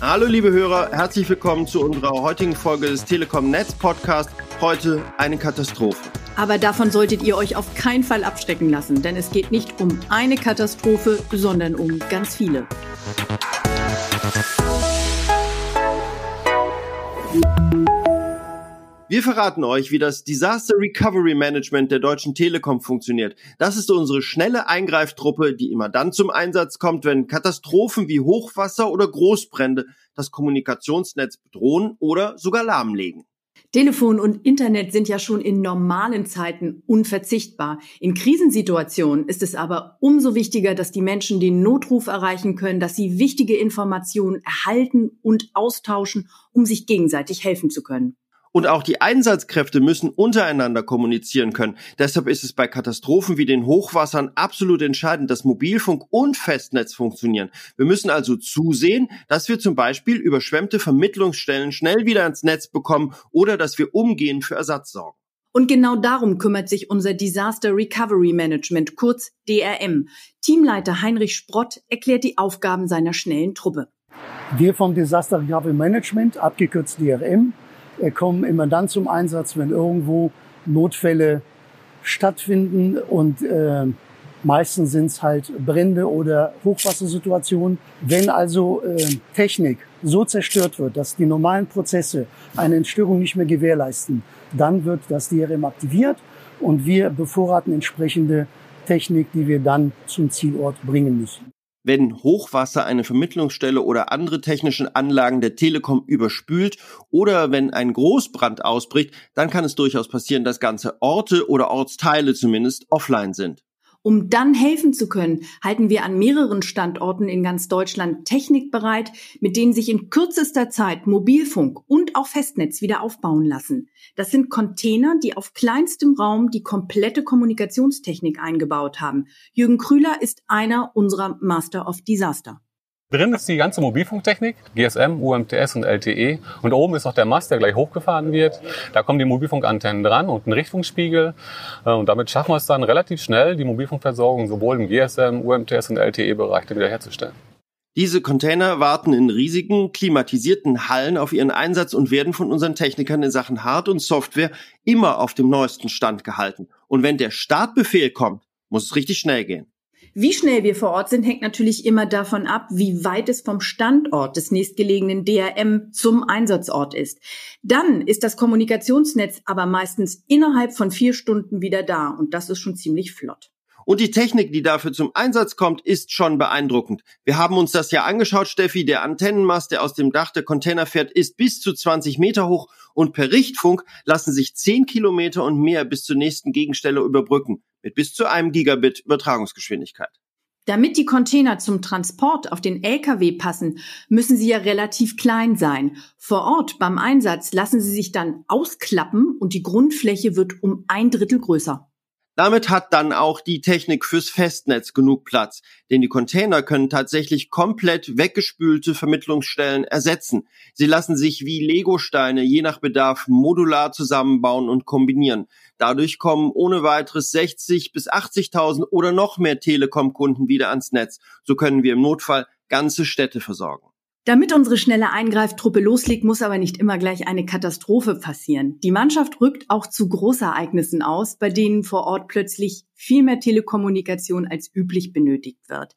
Hallo liebe Hörer, herzlich willkommen zu unserer heutigen Folge des Telekom Netz Podcast. Heute eine Katastrophe. Aber davon solltet ihr euch auf keinen Fall abstecken lassen, denn es geht nicht um eine Katastrophe, sondern um ganz viele. Wir verraten euch, wie das Disaster Recovery Management der Deutschen Telekom funktioniert. Das ist unsere schnelle Eingreiftruppe, die immer dann zum Einsatz kommt, wenn Katastrophen wie Hochwasser oder Großbrände das Kommunikationsnetz bedrohen oder sogar lahmlegen. Telefon und Internet sind ja schon in normalen Zeiten unverzichtbar. In Krisensituationen ist es aber umso wichtiger, dass die Menschen den Notruf erreichen können, dass sie wichtige Informationen erhalten und austauschen, um sich gegenseitig helfen zu können. Und auch die Einsatzkräfte müssen untereinander kommunizieren können. Deshalb ist es bei Katastrophen wie den Hochwassern absolut entscheidend, dass Mobilfunk und Festnetz funktionieren. Wir müssen also zusehen, dass wir zum Beispiel überschwemmte Vermittlungsstellen schnell wieder ins Netz bekommen oder dass wir umgehend für Ersatz sorgen. Und genau darum kümmert sich unser Disaster Recovery Management, kurz DRM. Teamleiter Heinrich Sprott erklärt die Aufgaben seiner schnellen Truppe. Wir vom Disaster Recovery Management, abgekürzt DRM, kommen immer dann zum Einsatz, wenn irgendwo Notfälle stattfinden und äh, meistens sind es halt Brände oder Hochwassersituationen. Wenn also äh, Technik so zerstört wird, dass die normalen Prozesse eine Entstörung nicht mehr gewährleisten, dann wird das DRM aktiviert und wir bevorraten entsprechende Technik, die wir dann zum Zielort bringen müssen wenn Hochwasser eine Vermittlungsstelle oder andere technischen Anlagen der Telekom überspült oder wenn ein Großbrand ausbricht, dann kann es durchaus passieren, dass ganze Orte oder Ortsteile zumindest offline sind. Um dann helfen zu können, halten wir an mehreren Standorten in ganz Deutschland Technik bereit, mit denen sich in kürzester Zeit Mobilfunk und auch Festnetz wieder aufbauen lassen. Das sind Container, die auf kleinstem Raum die komplette Kommunikationstechnik eingebaut haben. Jürgen Krüler ist einer unserer Master of Disaster. Drin ist die ganze Mobilfunktechnik, GSM, UMTS und LTE. Und oben ist noch der Mast, der gleich hochgefahren wird. Da kommen die Mobilfunkantennen dran und ein Richtungsspiegel. Äh, und damit schaffen wir es dann relativ schnell, die Mobilfunkversorgung sowohl im GSM, UMTS und LTE-Bereich wiederherzustellen. Diese Container warten in riesigen, klimatisierten Hallen auf ihren Einsatz und werden von unseren Technikern in Sachen Hard- und Software immer auf dem neuesten Stand gehalten. Und wenn der Startbefehl kommt, muss es richtig schnell gehen. Wie schnell wir vor Ort sind, hängt natürlich immer davon ab, wie weit es vom Standort des nächstgelegenen DRM zum Einsatzort ist. Dann ist das Kommunikationsnetz aber meistens innerhalb von vier Stunden wieder da und das ist schon ziemlich flott. Und die Technik, die dafür zum Einsatz kommt, ist schon beeindruckend. Wir haben uns das ja angeschaut, Steffi. Der Antennenmast, der aus dem Dach der Container fährt, ist bis zu 20 Meter hoch und per Richtfunk lassen sich 10 Kilometer und mehr bis zur nächsten Gegenstelle überbrücken mit bis zu einem Gigabit Übertragungsgeschwindigkeit. Damit die Container zum Transport auf den Lkw passen, müssen sie ja relativ klein sein. Vor Ort beim Einsatz lassen sie sich dann ausklappen und die Grundfläche wird um ein Drittel größer. Damit hat dann auch die Technik fürs Festnetz genug Platz, denn die Container können tatsächlich komplett weggespülte Vermittlungsstellen ersetzen. Sie lassen sich wie Legosteine je nach Bedarf modular zusammenbauen und kombinieren. Dadurch kommen ohne weiteres 60 bis 80.000 oder noch mehr Telekom-Kunden wieder ans Netz. So können wir im Notfall ganze Städte versorgen. Damit unsere schnelle Eingreiftruppe loslegt, muss aber nicht immer gleich eine Katastrophe passieren. Die Mannschaft rückt auch zu Großereignissen aus, bei denen vor Ort plötzlich viel mehr Telekommunikation als üblich benötigt wird.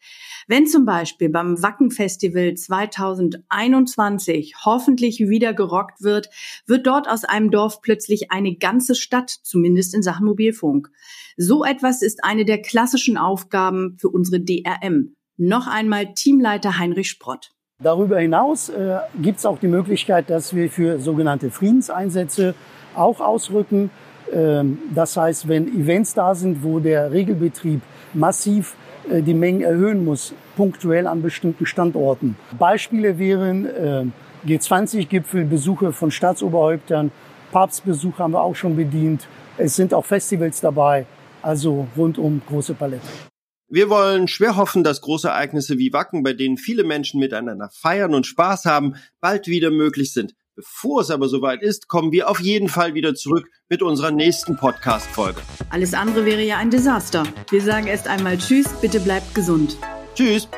Wenn zum Beispiel beim Wacken Festival 2021 hoffentlich wieder gerockt wird, wird dort aus einem Dorf plötzlich eine ganze Stadt, zumindest in Sachen Mobilfunk. So etwas ist eine der klassischen Aufgaben für unsere DRM. Noch einmal Teamleiter Heinrich Sprott. Darüber hinaus äh, gibt es auch die Möglichkeit, dass wir für sogenannte Friedenseinsätze auch ausrücken. Ähm, das heißt, wenn Events da sind, wo der Regelbetrieb massiv äh, die Mengen erhöhen muss, punktuell an bestimmten Standorten. Beispiele wären äh, G20-Gipfel, Besuche von Staatsoberhäuptern, Papstbesuch haben wir auch schon bedient. Es sind auch Festivals dabei, also rundum große Palette. Wir wollen schwer hoffen, dass große Ereignisse wie Wacken, bei denen viele Menschen miteinander feiern und Spaß haben, bald wieder möglich sind. Bevor es aber soweit ist, kommen wir auf jeden Fall wieder zurück mit unserer nächsten Podcast-Folge. Alles andere wäre ja ein Desaster. Wir sagen erst einmal Tschüss, bitte bleibt gesund. Tschüss.